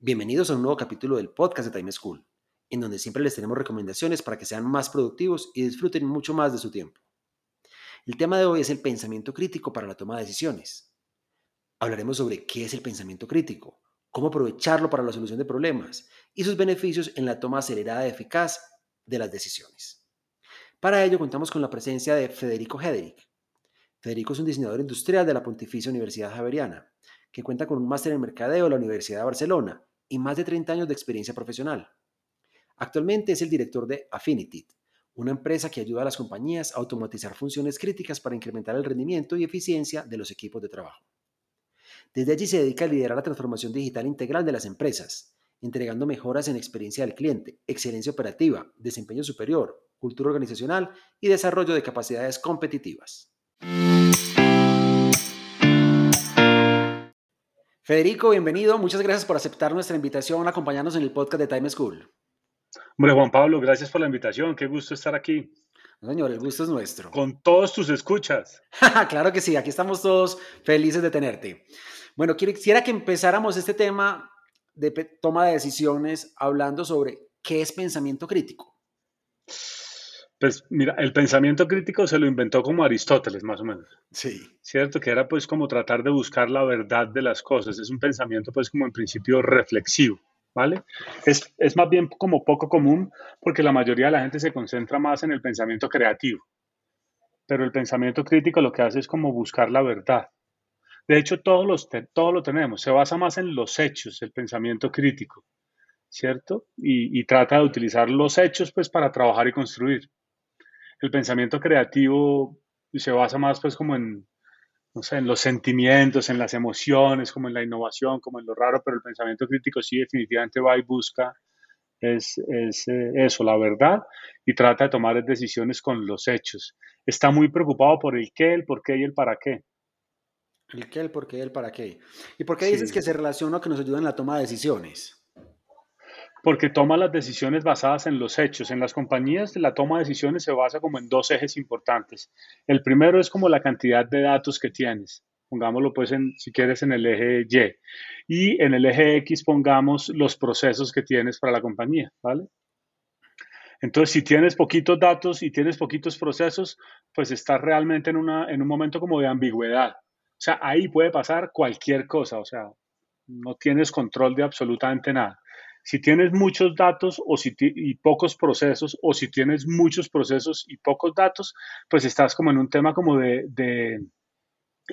Bienvenidos a un nuevo capítulo del podcast de Time School, en donde siempre les tenemos recomendaciones para que sean más productivos y disfruten mucho más de su tiempo. El tema de hoy es el pensamiento crítico para la toma de decisiones. Hablaremos sobre qué es el pensamiento crítico, cómo aprovecharlo para la solución de problemas y sus beneficios en la toma acelerada y eficaz de las decisiones. Para ello contamos con la presencia de Federico Hederick. Federico es un diseñador industrial de la Pontificia Universidad Javeriana, que cuenta con un máster en mercadeo de la Universidad de Barcelona y más de 30 años de experiencia profesional. Actualmente es el director de Affinity, una empresa que ayuda a las compañías a automatizar funciones críticas para incrementar el rendimiento y eficiencia de los equipos de trabajo. Desde allí se dedica a liderar la transformación digital integral de las empresas, entregando mejoras en experiencia del cliente, excelencia operativa, desempeño superior, cultura organizacional y desarrollo de capacidades competitivas. Federico, bienvenido. Muchas gracias por aceptar nuestra invitación a acompañarnos en el podcast de Time School. Hombre, Juan Pablo, gracias por la invitación. Qué gusto estar aquí. señor, el gusto es nuestro. Con todos tus escuchas. claro que sí, aquí estamos todos felices de tenerte. Bueno, quisiera que empezáramos este tema de toma de decisiones hablando sobre qué es pensamiento crítico. Pues mira, el pensamiento crítico se lo inventó como Aristóteles, más o menos. Sí. ¿Cierto? Que era pues como tratar de buscar la verdad de las cosas. Es un pensamiento pues como en principio reflexivo, ¿vale? Es, es más bien como poco común porque la mayoría de la gente se concentra más en el pensamiento creativo. Pero el pensamiento crítico lo que hace es como buscar la verdad. De hecho, todos, los todo lo tenemos. Se basa más en los hechos, el pensamiento crítico, ¿cierto? Y, y trata de utilizar los hechos pues para trabajar y construir el pensamiento creativo se basa más pues como en, no sé, en los sentimientos, en las emociones, como en la innovación, como en lo raro, pero el pensamiento crítico sí definitivamente va y busca es, es eh, eso, la verdad, y trata de tomar decisiones con los hechos. Está muy preocupado por el qué, el por qué y el para qué. El qué, el por qué, el para qué. ¿Y por qué dices que se relaciona que nos ayuda en la toma de decisiones? Porque toma las decisiones basadas en los hechos. En las compañías la toma de decisiones se basa como en dos ejes importantes. El primero es como la cantidad de datos que tienes. Pongámoslo pues en, si quieres en el eje Y. Y en el eje X pongamos los procesos que tienes para la compañía, ¿vale? Entonces, si tienes poquitos datos y tienes poquitos procesos, pues estás realmente en, una, en un momento como de ambigüedad. O sea, ahí puede pasar cualquier cosa, o sea, no tienes control de absolutamente nada. Si tienes muchos datos o si y pocos procesos, o si tienes muchos procesos y pocos datos, pues estás como en un tema como de, de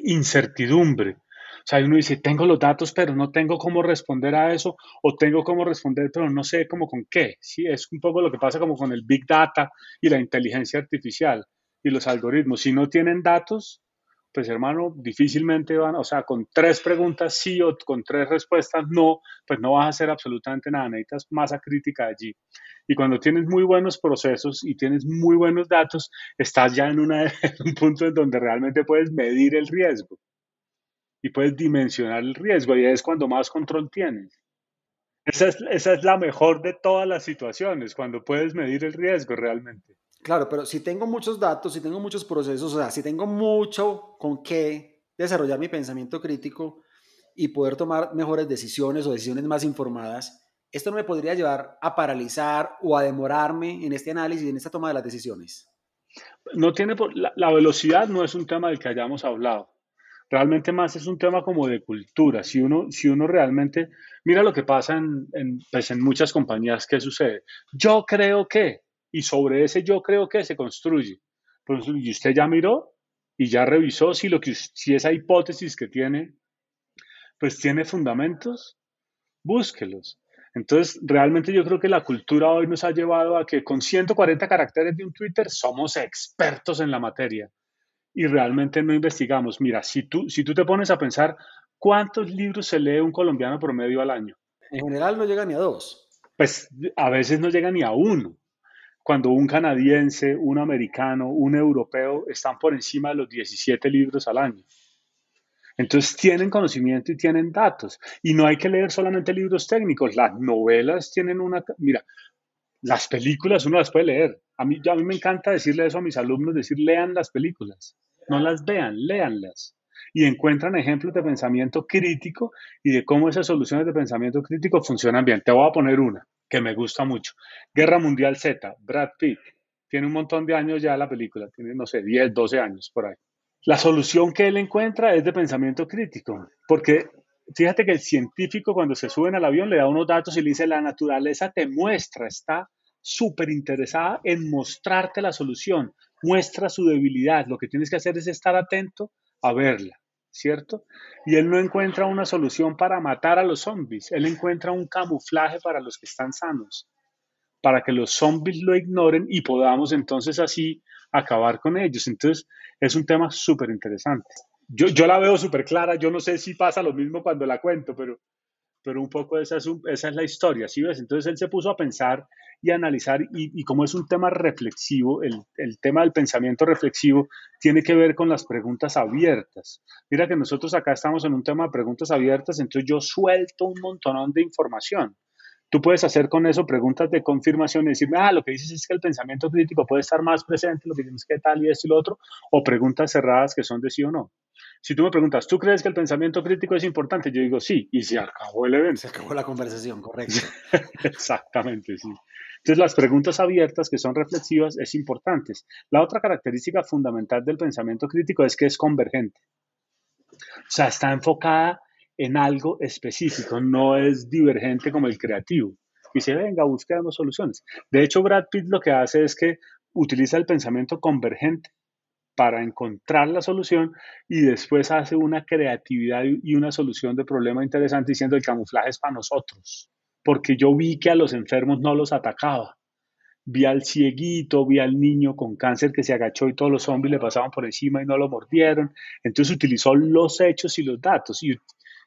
incertidumbre. O sea, uno dice, tengo los datos, pero no tengo cómo responder a eso, o tengo cómo responder, pero no sé cómo con qué. Sí, es un poco lo que pasa como con el Big Data y la inteligencia artificial y los algoritmos. Si no tienen datos, pues hermano, difícilmente van, o sea, con tres preguntas sí o con tres respuestas no, pues no vas a hacer absolutamente nada, necesitas masa crítica allí. Y cuando tienes muy buenos procesos y tienes muy buenos datos, estás ya en, un punto en donde realmente puedes medir el riesgo y puedes dimensionar el riesgo y es cuando más control tienes. Esa es, esa es la mejor de todas las situaciones, cuando puedes medir el riesgo realmente. Claro, pero si tengo muchos datos, si tengo muchos procesos, o sea, si tengo mucho con qué desarrollar mi pensamiento crítico y poder tomar mejores decisiones o decisiones más informadas, esto no me podría llevar a paralizar o a demorarme en este análisis en esta toma de las decisiones. No tiene la, la velocidad no es un tema del que hayamos hablado. Realmente más es un tema como de cultura. Si uno, si uno realmente mira lo que pasa en, en, pues en muchas compañías, ¿qué sucede? Yo creo que, y sobre ese yo creo que se construye. Pues, y usted ya miró y ya revisó si, lo que, si esa hipótesis que tiene, pues tiene fundamentos, búsquelos. Entonces, realmente yo creo que la cultura hoy nos ha llevado a que con 140 caracteres de un Twitter somos expertos en la materia y realmente no investigamos. Mira, si tú, si tú te pones a pensar cuántos libros se lee un colombiano promedio al año, En general no llega ni a dos. Pues a veces no llega ni a uno. Cuando un canadiense, un americano, un europeo están por encima de los 17 libros al año. Entonces tienen conocimiento y tienen datos. Y no hay que leer solamente libros técnicos. Las novelas tienen una... Mira, las películas uno las puede leer. A mí, a mí me encanta decirle eso a mis alumnos, decir, lean las películas. No las vean, léanlas. Y encuentran ejemplos de pensamiento crítico y de cómo esas soluciones de pensamiento crítico funcionan bien. Te voy a poner una que me gusta mucho. Guerra Mundial Z, Brad Pitt. Tiene un montón de años ya la película, tiene, no sé, 10, 12 años por ahí. La solución que él encuentra es de pensamiento crítico, porque fíjate que el científico cuando se sube al avión le da unos datos y le dice, la naturaleza te muestra, está súper interesada en mostrarte la solución, muestra su debilidad, lo que tienes que hacer es estar atento a verla, ¿cierto? Y él no encuentra una solución para matar a los zombies, él encuentra un camuflaje para los que están sanos, para que los zombies lo ignoren y podamos entonces así acabar con ellos. Entonces, es un tema súper interesante. Yo, yo la veo súper clara, yo no sé si pasa lo mismo cuando la cuento, pero, pero un poco esa es, esa es la historia, ¿sí ves? Entonces él se puso a pensar y analizar, y, y como es un tema reflexivo, el, el, tema del pensamiento reflexivo tiene que ver con las preguntas abiertas. Mira que nosotros acá estamos en un tema de preguntas abiertas, entonces yo suelto un montón de información. Tú puedes hacer con eso preguntas de confirmación y decirme, ah, lo que dices es que el pensamiento crítico puede estar más presente, lo que tienes que tal y esto y lo otro, o preguntas cerradas que son de sí o no. Si tú me preguntas, ¿tú crees que el pensamiento crítico es importante? Yo digo sí, y se acabó el evento. Se acabó la conversación, correcto. Exactamente, sí. Entonces, las preguntas abiertas, que son reflexivas, es importantes. La otra característica fundamental del pensamiento crítico es que es convergente. O sea, está enfocada en algo específico, no es divergente como el creativo. Y se venga, busquemos soluciones. De hecho, Brad Pitt lo que hace es que utiliza el pensamiento convergente para encontrar la solución y después hace una creatividad y una solución de problema interesante diciendo el camuflaje es para nosotros, porque yo vi que a los enfermos no los atacaba. Vi al cieguito, vi al niño con cáncer que se agachó y todos los zombies le pasaban por encima y no lo mordieron. Entonces utilizó los hechos y los datos y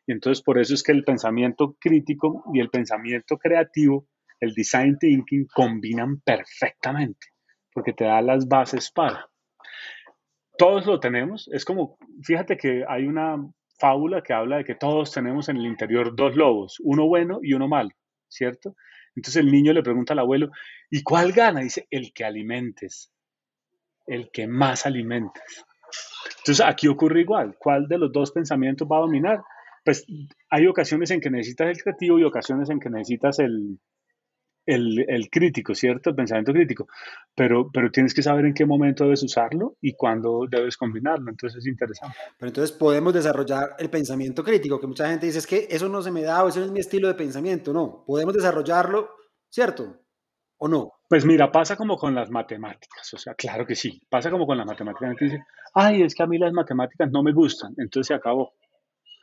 y entonces por eso es que el pensamiento crítico y el pensamiento creativo, el design thinking, combinan perfectamente, porque te da las bases para. Todos lo tenemos, es como, fíjate que hay una fábula que habla de que todos tenemos en el interior dos lobos, uno bueno y uno malo, ¿cierto? Entonces el niño le pregunta al abuelo, ¿y cuál gana? Dice, el que alimentes, el que más alimentes. Entonces aquí ocurre igual, ¿cuál de los dos pensamientos va a dominar? pues hay ocasiones en que necesitas el creativo y ocasiones en que necesitas el, el, crítico, ¿cierto? El pensamiento crítico. Pero, pero tienes que saber en qué momento debes usarlo y cuándo debes combinarlo. Entonces es interesante. Pero entonces podemos desarrollar el pensamiento crítico, que mucha gente dice es que eso no se me da o eso no es mi estilo de pensamiento. No, podemos desarrollarlo, ¿cierto? ¿O no? Pues mira, pasa como con las matemáticas, o sea, claro que sí, pasa como con las matemáticas. dice, ay, es que a mí las matemáticas no me gustan, entonces se acabó.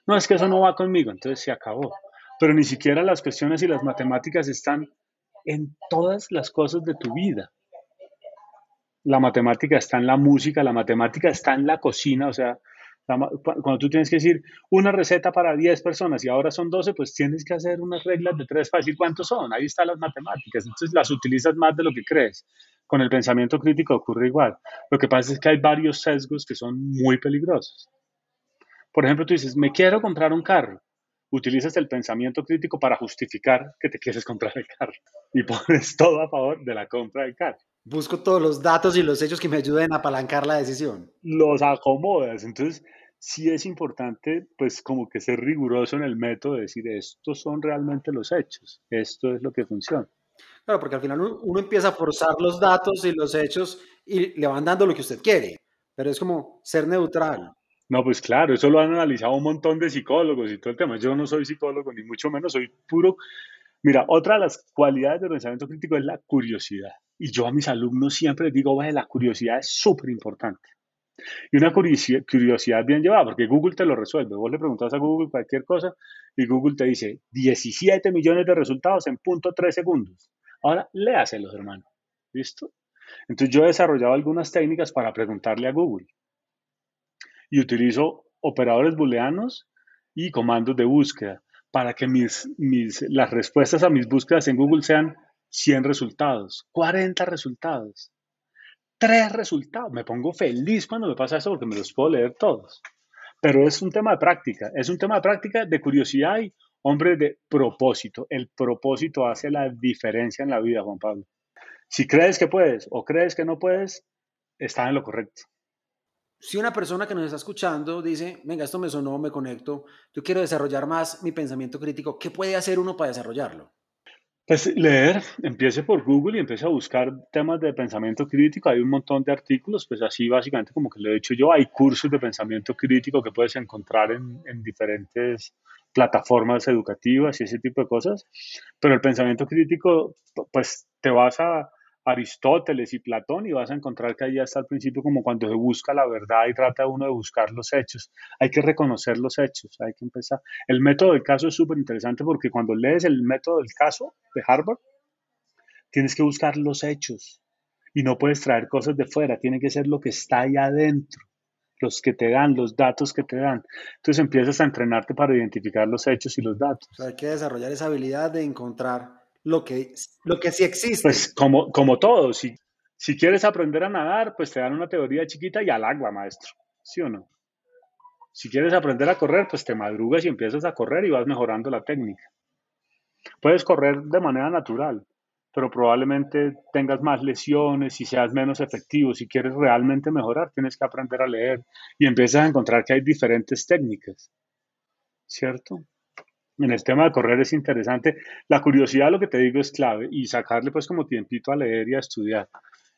No, es que eso no va conmigo, entonces se acabó. Pero ni siquiera las cuestiones y las matemáticas están en todas las cosas de tu vida. La matemática está en la música, la matemática está en la cocina, o sea, cuando tú tienes que decir una receta para 10 personas y ahora son 12, pues tienes que hacer unas reglas de tres para decir cuántos son. Ahí están las matemáticas. Entonces las utilizas más de lo que crees. Con el pensamiento crítico ocurre igual. Lo que pasa es que hay varios sesgos que son muy peligrosos. Por ejemplo, tú dices, me quiero comprar un carro. Utilizas el pensamiento crítico para justificar que te quieres comprar el carro y pones todo a favor de la compra del carro. Busco todos los datos y los hechos que me ayuden a apalancar la decisión. Los acomodas. Entonces, sí es importante, pues, como que ser riguroso en el método de decir, estos son realmente los hechos, esto es lo que funciona. Claro, porque al final uno empieza a forzar los datos y los hechos y le van dando lo que usted quiere, pero es como ser neutral. No, pues claro, eso lo han analizado un montón de psicólogos y todo el tema. Yo no soy psicólogo, ni mucho menos, soy puro. Mira, otra de las cualidades del pensamiento crítico es la curiosidad. Y yo a mis alumnos siempre les digo, vaya, la curiosidad es súper importante. Y una curiosidad bien llevada, porque Google te lo resuelve. Vos le preguntas a Google cualquier cosa y Google te dice 17 millones de resultados en punto 3 segundos. Ahora, léaselos, hermano. ¿Listo? Entonces yo he desarrollado algunas técnicas para preguntarle a Google y utilizo operadores booleanos y comandos de búsqueda para que mis, mis, las respuestas a mis búsquedas en Google sean 100 resultados, 40 resultados, 3 resultados. Me pongo feliz cuando me pasa eso porque me los puedo leer todos. Pero es un tema de práctica, es un tema de práctica, de curiosidad y, hombre, de propósito. El propósito hace la diferencia en la vida, Juan Pablo. Si crees que puedes o crees que no puedes, está en lo correcto. Si una persona que nos está escuchando dice, venga, esto me sonó, me conecto, yo quiero desarrollar más mi pensamiento crítico, ¿qué puede hacer uno para desarrollarlo? Pues leer, empiece por Google y empiece a buscar temas de pensamiento crítico. Hay un montón de artículos, pues así básicamente como que lo he hecho yo. Hay cursos de pensamiento crítico que puedes encontrar en, en diferentes plataformas educativas y ese tipo de cosas. Pero el pensamiento crítico, pues te vas a, Aristóteles y Platón y vas a encontrar que ahí está al principio como cuando se busca la verdad y trata uno de buscar los hechos. Hay que reconocer los hechos, hay que empezar. El método del caso es súper interesante porque cuando lees el método del caso de Harvard, tienes que buscar los hechos y no puedes traer cosas de fuera, tiene que ser lo que está ahí adentro, los que te dan, los datos que te dan. Entonces empiezas a entrenarte para identificar los hechos y los datos. hay que desarrollar esa habilidad de encontrar lo que, lo que sí existe. Pues como, como todo, si, si quieres aprender a nadar, pues te dan una teoría chiquita y al agua, maestro, ¿sí o no? Si quieres aprender a correr, pues te madrugas y empiezas a correr y vas mejorando la técnica. Puedes correr de manera natural, pero probablemente tengas más lesiones y seas menos efectivo. Si quieres realmente mejorar, tienes que aprender a leer y empiezas a encontrar que hay diferentes técnicas, ¿cierto? En el tema de correr es interesante. La curiosidad, lo que te digo, es clave y sacarle pues como tiempito a leer y a estudiar.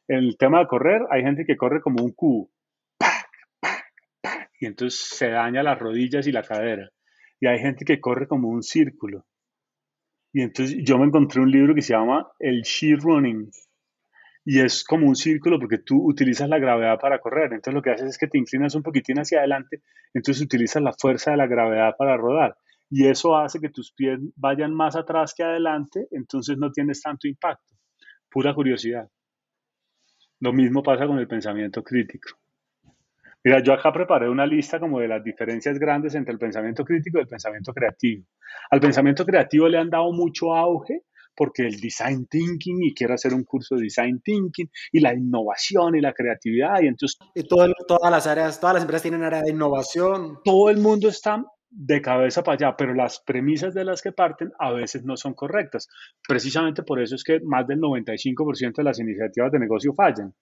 En el tema de correr, hay gente que corre como un cubo. Y entonces se daña las rodillas y la cadera. Y hay gente que corre como un círculo. Y entonces yo me encontré un libro que se llama El Sheer Running. Y es como un círculo porque tú utilizas la gravedad para correr. Entonces lo que haces es que te inclinas un poquitín hacia adelante. Entonces utilizas la fuerza de la gravedad para rodar y eso hace que tus pies vayan más atrás que adelante, entonces no tienes tanto impacto. Pura curiosidad. Lo mismo pasa con el pensamiento crítico. Mira, yo acá preparé una lista como de las diferencias grandes entre el pensamiento crítico y el pensamiento creativo. Al pensamiento creativo le han dado mucho auge porque el design thinking y quiere hacer un curso de design thinking y la innovación y la creatividad y entonces y todas las áreas, todas las empresas tienen área de innovación. Todo el mundo está de cabeza para allá, pero las premisas de las que parten a veces no son correctas. Precisamente por eso es que más del 95% de las iniciativas de negocio fallan,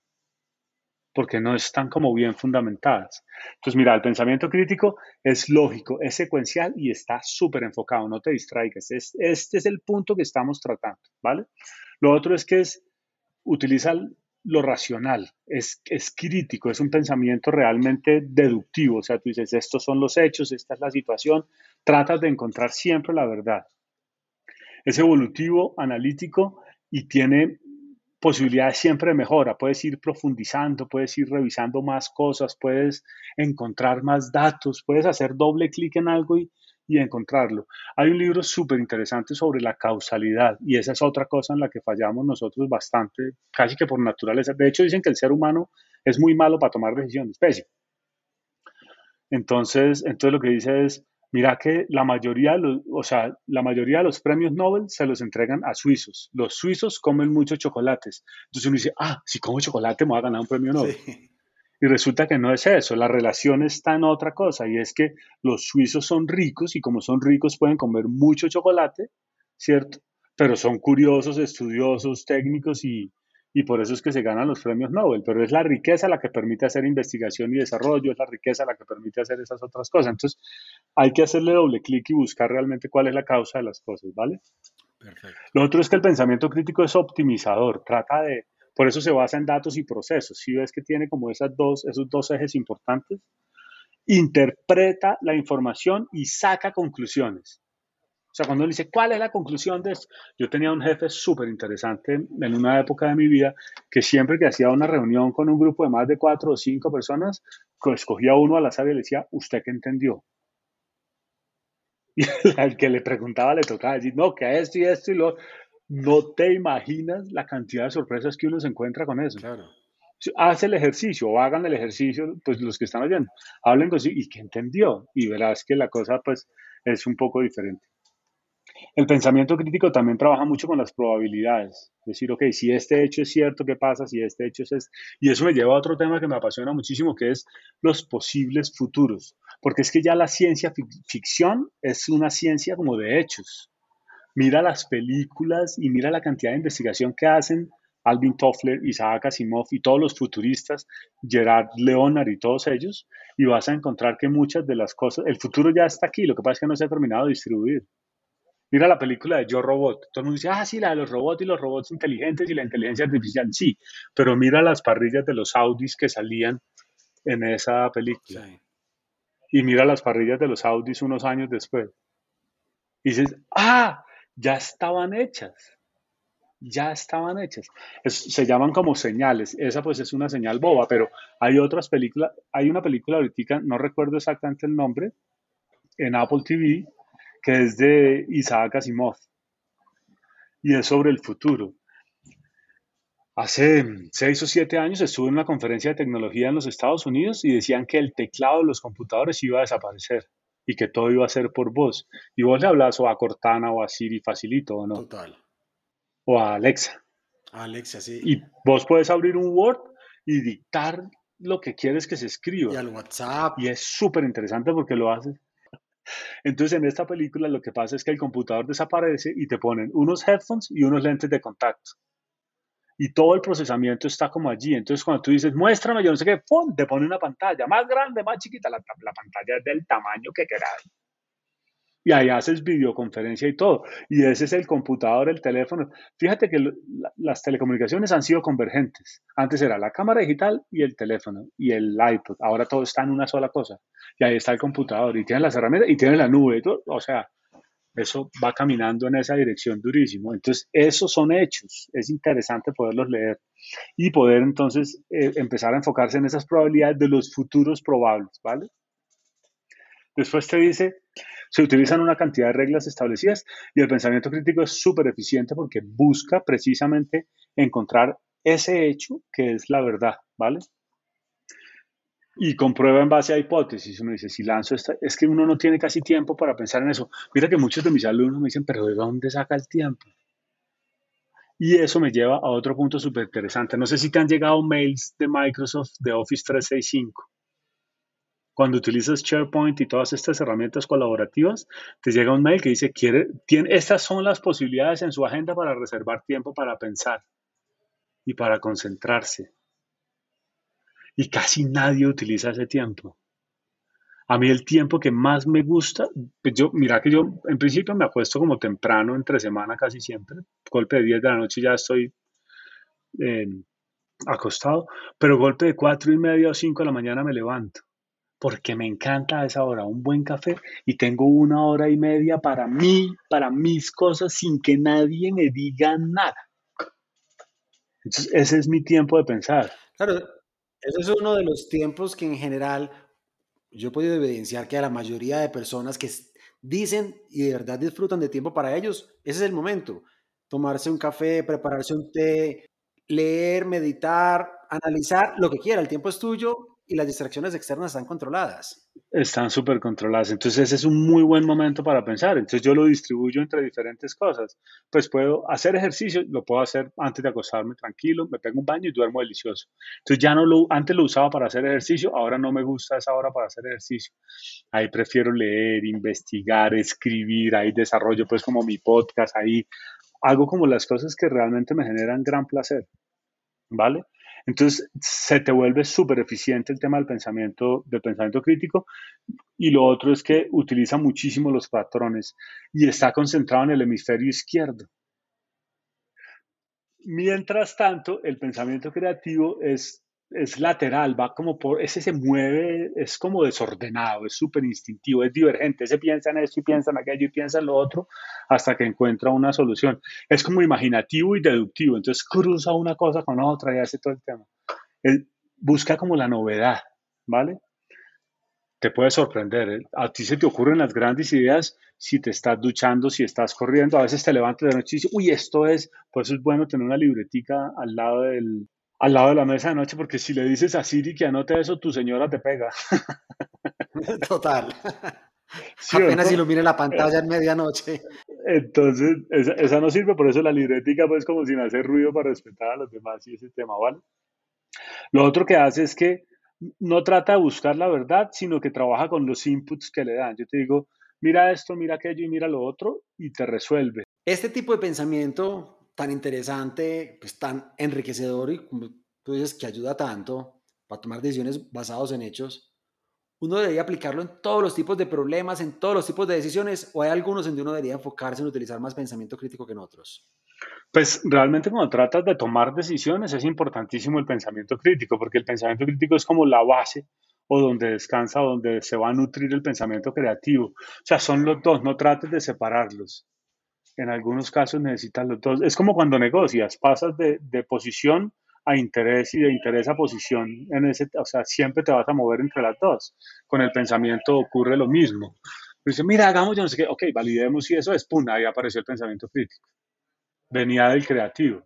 porque no están como bien fundamentadas. Entonces, mira, el pensamiento crítico es lógico, es secuencial y está súper enfocado, no te distraigas. este es el punto que estamos tratando, ¿vale? Lo otro es que es, utiliza lo racional, es, es crítico, es un pensamiento realmente deductivo, o sea, tú dices, estos son los hechos, esta es la situación, tratas de encontrar siempre la verdad. Es evolutivo, analítico y tiene posibilidades siempre de mejora. Puedes ir profundizando, puedes ir revisando más cosas, puedes encontrar más datos, puedes hacer doble clic en algo y, y encontrarlo. Hay un libro súper interesante sobre la causalidad y esa es otra cosa en la que fallamos nosotros bastante, casi que por naturaleza. De hecho, dicen que el ser humano es muy malo para tomar decisiones, pésimo. Entonces, entonces lo que dice es, mira que la mayoría, o sea, la mayoría de los premios Nobel se los entregan a suizos. Los suizos comen muchos chocolates. Entonces uno dice, ah, si como chocolate me voy a ganar un premio Nobel. Y resulta que no es eso, la relación está en otra cosa y es que los suizos son ricos y como son ricos pueden comer mucho chocolate, ¿cierto? Pero son curiosos, estudiosos, técnicos y, y por eso es que se ganan los premios Nobel. Pero es la riqueza la que permite hacer investigación y desarrollo, es la riqueza la que permite hacer esas otras cosas. Entonces hay que hacerle doble clic y buscar realmente cuál es la causa de las cosas, ¿vale? Perfecto. Lo otro es que el pensamiento crítico es optimizador, trata de por eso se basa en datos y procesos. Si ves que tiene como esas dos, esos dos ejes importantes, interpreta la información y saca conclusiones. O sea, cuando él dice, ¿cuál es la conclusión de esto? Yo tenía un jefe súper interesante en una época de mi vida que siempre que hacía una reunión con un grupo de más de cuatro o cinco personas, escogía uno al azar y le decía, ¿usted qué entendió? Y al que le preguntaba le tocaba decir, no, que esto y esto y lo no te imaginas la cantidad de sorpresas que uno se encuentra con eso. Claro. Haz el ejercicio o hagan el ejercicio, pues los que están oyendo, hablen con sí y que entendió y verás que la cosa pues es un poco diferente. El pensamiento crítico también trabaja mucho con las probabilidades. Decir, ok, si este hecho es cierto, ¿qué pasa? Si este hecho es este? Y eso me lleva a otro tema que me apasiona muchísimo, que es los posibles futuros. Porque es que ya la ciencia ficción es una ciencia como de hechos. Mira las películas y mira la cantidad de investigación que hacen Alvin Toffler, Isaac Asimov y todos los futuristas, Gerard Leonard y todos ellos, y vas a encontrar que muchas de las cosas, el futuro ya está aquí, lo que pasa es que no se ha terminado de distribuir. Mira la película de Yo Robot. Todo el mundo dice, ah, sí, la de los robots y los robots inteligentes y la inteligencia artificial. Sí, pero mira las parrillas de los Audis que salían en esa película. Y mira las parrillas de los Audis unos años después. Y dices, ah, ya estaban hechas. Ya estaban hechas. se llaman como señales. Esa pues es una señal boba, pero hay otras películas. Hay una película ahorita, no recuerdo exactamente el nombre, en Apple TV, que es de Isaac Asimov y es sobre el futuro. Hace seis o siete años estuve en una conferencia de tecnología en los Estados Unidos y decían que el teclado de los computadores iba a desaparecer y que todo iba a ser por voz. Y vos le hablas o a Cortana o a Siri facilito, ¿o no? Total. O a Alexa. Alexa, sí. Y vos puedes abrir un Word y dictar lo que quieres que se escriba. Y al WhatsApp. Y es súper interesante porque lo haces entonces en esta película lo que pasa es que el computador desaparece y te ponen unos headphones y unos lentes de contacto. Y todo el procesamiento está como allí. Entonces cuando tú dices, muéstrame, yo no sé qué, ¡pum! te pone una pantalla más grande, más chiquita, la, la pantalla es del tamaño que quieras y ahí haces videoconferencia y todo. Y ese es el computador, el teléfono. Fíjate que las telecomunicaciones han sido convergentes. Antes era la cámara digital y el teléfono y el iPod. Ahora todo está en una sola cosa. Y ahí está el computador y tiene las herramientas y tiene la nube. Y todo. O sea, eso va caminando en esa dirección durísimo. Entonces, esos son hechos. Es interesante poderlos leer y poder entonces eh, empezar a enfocarse en esas probabilidades de los futuros probables, ¿vale? Después te dice, se utilizan una cantidad de reglas establecidas y el pensamiento crítico es súper eficiente porque busca precisamente encontrar ese hecho que es la verdad, ¿vale? Y comprueba en base a hipótesis. Uno dice, si lanzo esta, es que uno no tiene casi tiempo para pensar en eso. Mira que muchos de mis alumnos me dicen, pero ¿de dónde saca el tiempo? Y eso me lleva a otro punto súper interesante. No sé si te han llegado mails de Microsoft de Office 365 cuando utilizas SharePoint y todas estas herramientas colaborativas, te llega un mail que dice, quiere, tiene, estas son las posibilidades en su agenda para reservar tiempo para pensar y para concentrarse. Y casi nadie utiliza ese tiempo. A mí el tiempo que más me gusta, pues yo, mira que yo en principio me acuesto como temprano, entre semana casi siempre, golpe de 10 de la noche ya estoy eh, acostado, pero golpe de 4 y media o 5 de la mañana me levanto porque me encanta a esa hora un buen café y tengo una hora y media para mí, para mis cosas, sin que nadie me diga nada. Entonces, ese es mi tiempo de pensar. Claro, ese es uno de los tiempos que en general yo he podido evidenciar que a la mayoría de personas que dicen y de verdad disfrutan de tiempo para ellos, ese es el momento. Tomarse un café, prepararse un té, leer, meditar, analizar, lo que quiera, el tiempo es tuyo y las distracciones externas están controladas. Están súper controladas. Entonces ese es un muy buen momento para pensar. Entonces yo lo distribuyo entre diferentes cosas. Pues puedo hacer ejercicio, lo puedo hacer antes de acostarme tranquilo, me pego un baño y duermo delicioso. Entonces ya no lo, antes lo usaba para hacer ejercicio, ahora no me gusta esa hora para hacer ejercicio. Ahí prefiero leer, investigar, escribir, ahí desarrollo pues como mi podcast, ahí hago como las cosas que realmente me generan gran placer. ¿Vale? Entonces, se te vuelve súper eficiente el tema del pensamiento, del pensamiento crítico. Y lo otro es que utiliza muchísimo los patrones y está concentrado en el hemisferio izquierdo. Mientras tanto, el pensamiento creativo es es lateral, va como por, ese se mueve, es como desordenado, es súper instintivo, es divergente, ese piensa en esto y piensa en aquello y piensa en lo otro hasta que encuentra una solución. Es como imaginativo y deductivo, entonces cruza una cosa con otra y hace todo el tema. Busca como la novedad, ¿vale? Te puede sorprender, ¿eh? a ti se te ocurren las grandes ideas si te estás duchando, si estás corriendo, a veces te levantas de noche y dices, uy, esto es, por eso es bueno tener una libretica al lado del, al lado de la mesa de noche, porque si le dices a Siri que anote eso, tu señora te pega. Total. Apenas ilumine la pantalla en medianoche. Entonces, esa, no sirve, por eso la librética, pues, como sin hacer ruido para respetar a los demás y ese tema, ¿vale? Lo otro que hace es que no trata de buscar la verdad, sino que trabaja con los inputs que le dan. Yo te digo, mira esto, mira aquello y mira lo otro, y te resuelve. Este tipo de pensamiento tan interesante, pues tan enriquecedor y como tú dices que ayuda tanto para tomar decisiones basadas en hechos, uno debería aplicarlo en todos los tipos de problemas, en todos los tipos de decisiones, o hay algunos en donde uno debería enfocarse en utilizar más pensamiento crítico que en otros? Pues realmente cuando tratas de tomar decisiones es importantísimo el pensamiento crítico, porque el pensamiento crítico es como la base o donde descansa, donde se va a nutrir el pensamiento creativo. O sea, son los dos, no trates de separarlos. En algunos casos necesitas los dos. Es como cuando negocias, pasas de, de posición a interés y de interés a posición en ese, o sea, siempre te vas a mover entre las dos. Con el pensamiento ocurre lo mismo. Dice, mira, hagamos yo no sé qué, ok, validemos si eso es, pum, ahí apareció el pensamiento crítico. Venía del creativo.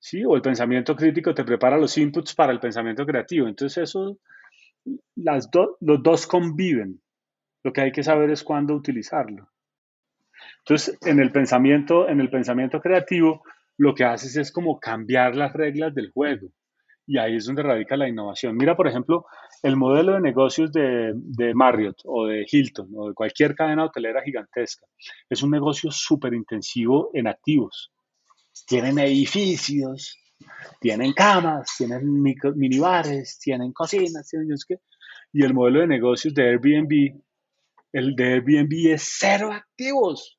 ¿Sí? O el pensamiento crítico te prepara los inputs para el pensamiento creativo. Entonces, eso, las los dos conviven. Lo que hay que saber es cuándo utilizarlo. Entonces, en el pensamiento, en el pensamiento creativo, lo que haces es como cambiar las reglas del juego. Y ahí es donde radica la innovación. Mira, por ejemplo, el modelo de negocios de, Marriott o de Hilton o de cualquier cadena hotelera gigantesca. Es un negocio súper intensivo en activos. Tienen edificios, tienen camas, tienen minibares, tienen cocinas, tienen qué. Y el modelo de negocios de Airbnb, el de Airbnb es cero activos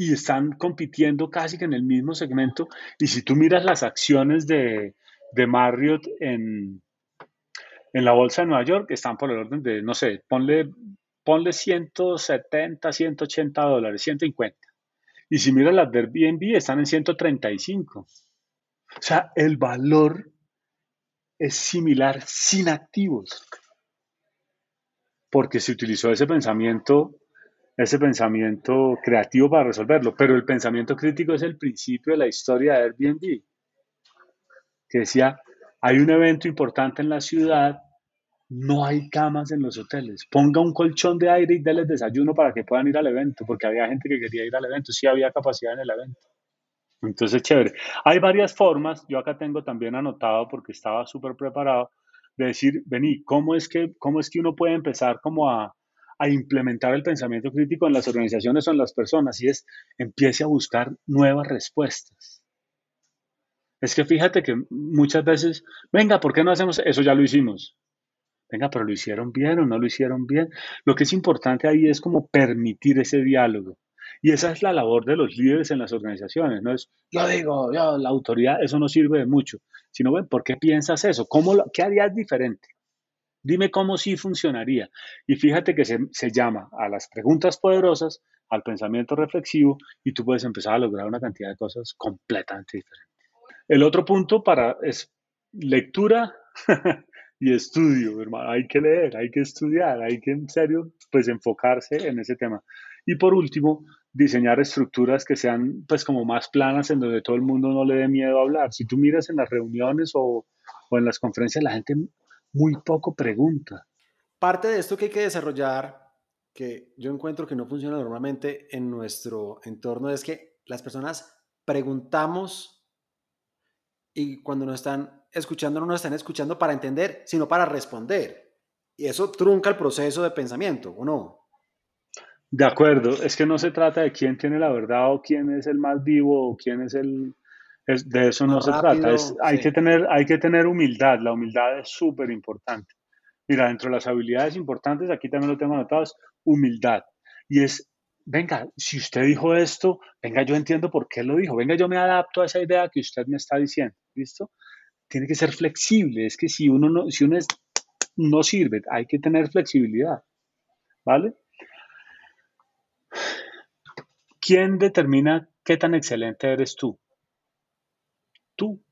y están compitiendo casi que en el mismo segmento. Y si tú miras las acciones de, de Marriott en, en la bolsa de Nueva York, están por el orden de, no sé, ponle, ponle 170, 180 dólares, 150. Y si miras las de Airbnb, están en 135. O sea, el valor es similar sin activos. Porque se utilizó ese pensamiento ese pensamiento creativo para resolverlo. Pero el pensamiento crítico es el principio de la historia de Airbnb, que decía, hay un evento importante en la ciudad, no hay camas en los hoteles, ponga un colchón de aire y déles desayuno para que puedan ir al evento, porque había gente que quería ir al evento, sí había capacidad en el evento. Entonces, chévere. Hay varias formas, yo acá tengo también anotado porque estaba súper preparado, de decir, vení, ¿cómo es, que, ¿cómo es que uno puede empezar como a, a implementar el pensamiento crítico en las organizaciones o en las personas y es empiece a buscar nuevas respuestas. Es que fíjate que muchas veces, venga, ¿por qué no hacemos eso? Ya lo hicimos. Venga, pero lo hicieron bien o no lo hicieron bien. Lo que es importante ahí es como permitir ese diálogo. Y esa es la labor de los líderes en las organizaciones. No es, yo digo, yo, la autoridad, eso no sirve de mucho. Sino, ven, ¿por qué piensas eso? ¿Cómo ¿Qué harías diferente? Dime cómo sí funcionaría. Y fíjate que se, llama a las preguntas poderosas, al pensamiento reflexivo, y tú puedes empezar a lograr una cantidad de cosas completamente diferentes. El otro punto para es lectura y estudio, hermano. Hay que leer, hay que estudiar, hay que en serio pues enfocarse en ese tema. Y por último, diseñar estructuras que sean pues como más planas en donde todo el mundo no le dé miedo a hablar. Si tú miras en las reuniones o, o en las conferencias, la gente muy poco pregunta. Parte de esto que hay que desarrollar, que yo encuentro que no funciona normalmente en nuestro entorno, es que las personas preguntamos y cuando nos están escuchando no nos están escuchando para entender, sino para responder. Y eso trunca el proceso de pensamiento, ¿o no? De acuerdo, es que no se trata de quién tiene la verdad o quién es el más vivo o quién es el, de eso no, se trata. hay, que tener, hay que tener humildad. La humildad es súper importante. Mira, dentro de las habilidades importantes, aquí también lo tengo anotado, es humildad. Y es, venga, si usted dijo esto, venga, yo entiendo por qué lo dijo. Venga, yo me adapto a esa idea que usted me está diciendo. ¿Listo? Tiene que ser flexible. Es que si uno no, si uno es, no sirve, hay que tener flexibilidad. ¿Vale? ¿Quién determina qué tan excelente eres tú? Tú.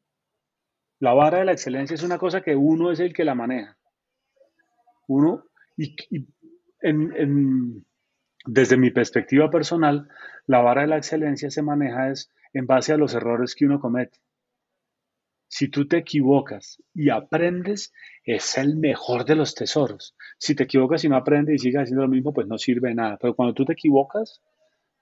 La vara de la excelencia es una cosa que uno es el que la maneja. Uno, y, desde mi perspectiva personal, la vara de la excelencia se maneja es en base a los errores que uno comete. Si tú te equivocas y aprendes, es el mejor de los tesoros. Si te equivocas y no aprendes y sigues haciendo lo mismo, pues no sirve de nada. Pero cuando tú te equivocas,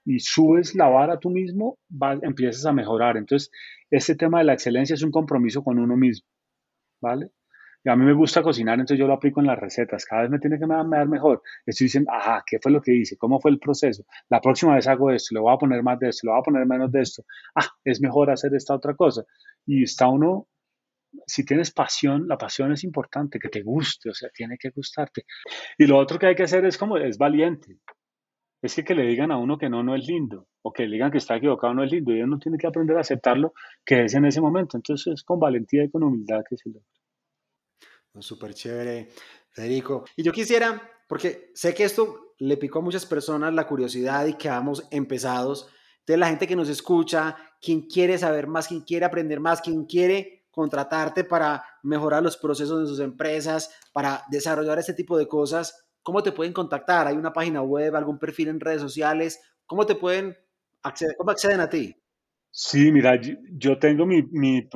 y subes la vara tú mismo, empiezas a mejorar. Entonces, este tema de la excelencia es un compromiso con uno mismo, ¿vale? Y a mí me gusta cocinar, entonces yo lo aplico en las recetas. Cada vez me tiene que dar mejor. Estoy diciendo, ajá, ¿qué fue lo que hice? ¿Cómo fue el proceso? La próxima vez hago esto, le voy a poner más de esto, le voy a poner menos de esto. Ah, es mejor hacer esta otra cosa. Y está uno, si tienes pasión, la pasión es importante, que te guste, o sea, tiene que gustarte. Y lo otro que hay que hacer es como, es valiente. Es que que le digan a uno que no, no es lindo, o que le digan que está equivocado no es lindo, y uno tiene que aprender a aceptarlo que es en ese momento. Entonces es con valentía y con humildad que se logra. Súper chévere, Federico. Y yo quisiera, porque sé que esto le picó a muchas personas la curiosidad y quedamos empezados. Entonces, la gente que nos escucha, quien quiere saber más, quien quiere aprender más, quien quiere contratarte para mejorar los procesos de sus empresas, para desarrollar este tipo de cosas, ¿cómo te pueden contactar? ¿Hay una página web, algún perfil en redes sociales? ¿Cómo te pueden acceder, cómo acceden a ti? Sí, mira, yo tengo mi,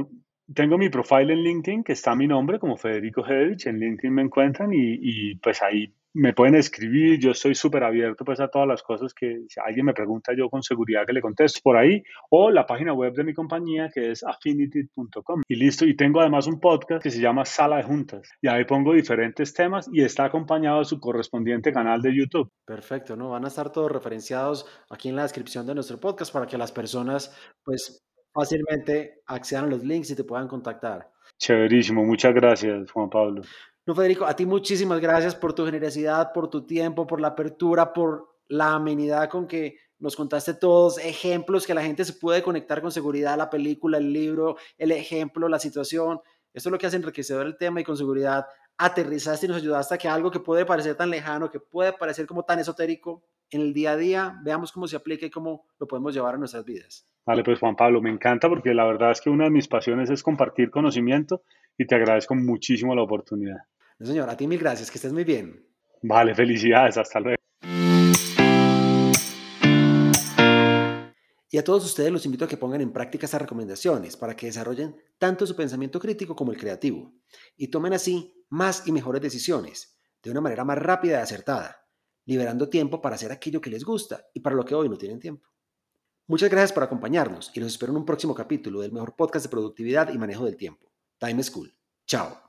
tengo mi profile en LinkedIn, que está mi nombre como Federico Hedevich, en LinkedIn me encuentran y pues ahí me pueden escribir, yo estoy súper abierto pues a todas las cosas que si alguien me pregunta yo con seguridad que le contesto por ahí o la página web de mi compañía que es affinity.com y listo y tengo además un podcast que se llama Sala de Juntas y ahí pongo diferentes temas y está acompañado de su correspondiente canal de YouTube. Perfecto, ¿no? Van a estar todos referenciados aquí en la descripción de nuestro podcast para que las personas pues fácilmente accedan a los links y te puedan contactar. Chéverísimo, muchas gracias, Juan Pablo. No, Federico, a ti muchísimas gracias por tu generosidad, por tu tiempo, por la apertura, por la amenidad con que nos contaste todos ejemplos que la gente se puede conectar con seguridad, la película, el libro, el ejemplo, la situación. Esto es lo que hace enriquecedor el tema y con seguridad aterrizaste y nos ayudaste a que algo que puede parecer tan lejano, que puede parecer como tan esotérico, en el día a día, veamos cómo se aplica y cómo lo podemos llevar a nuestras vidas. Vale, pues Juan Pablo, me encanta porque la verdad es que una de mis pasiones es compartir conocimiento y te agradezco muchísimo la oportunidad. No, señor, a ti mil gracias, que estés muy bien. Vale, felicidades, hasta luego. Y a todos ustedes los invito a que pongan en práctica estas recomendaciones para que desarrollen tanto su pensamiento crítico como el creativo y tomen así más y mejores decisiones de una manera más rápida y acertada, liberando tiempo para hacer aquello que les gusta y para lo que hoy no tienen tiempo. Muchas gracias por acompañarnos y los espero en un próximo capítulo del mejor podcast de productividad y manejo del tiempo, Time School. Chao.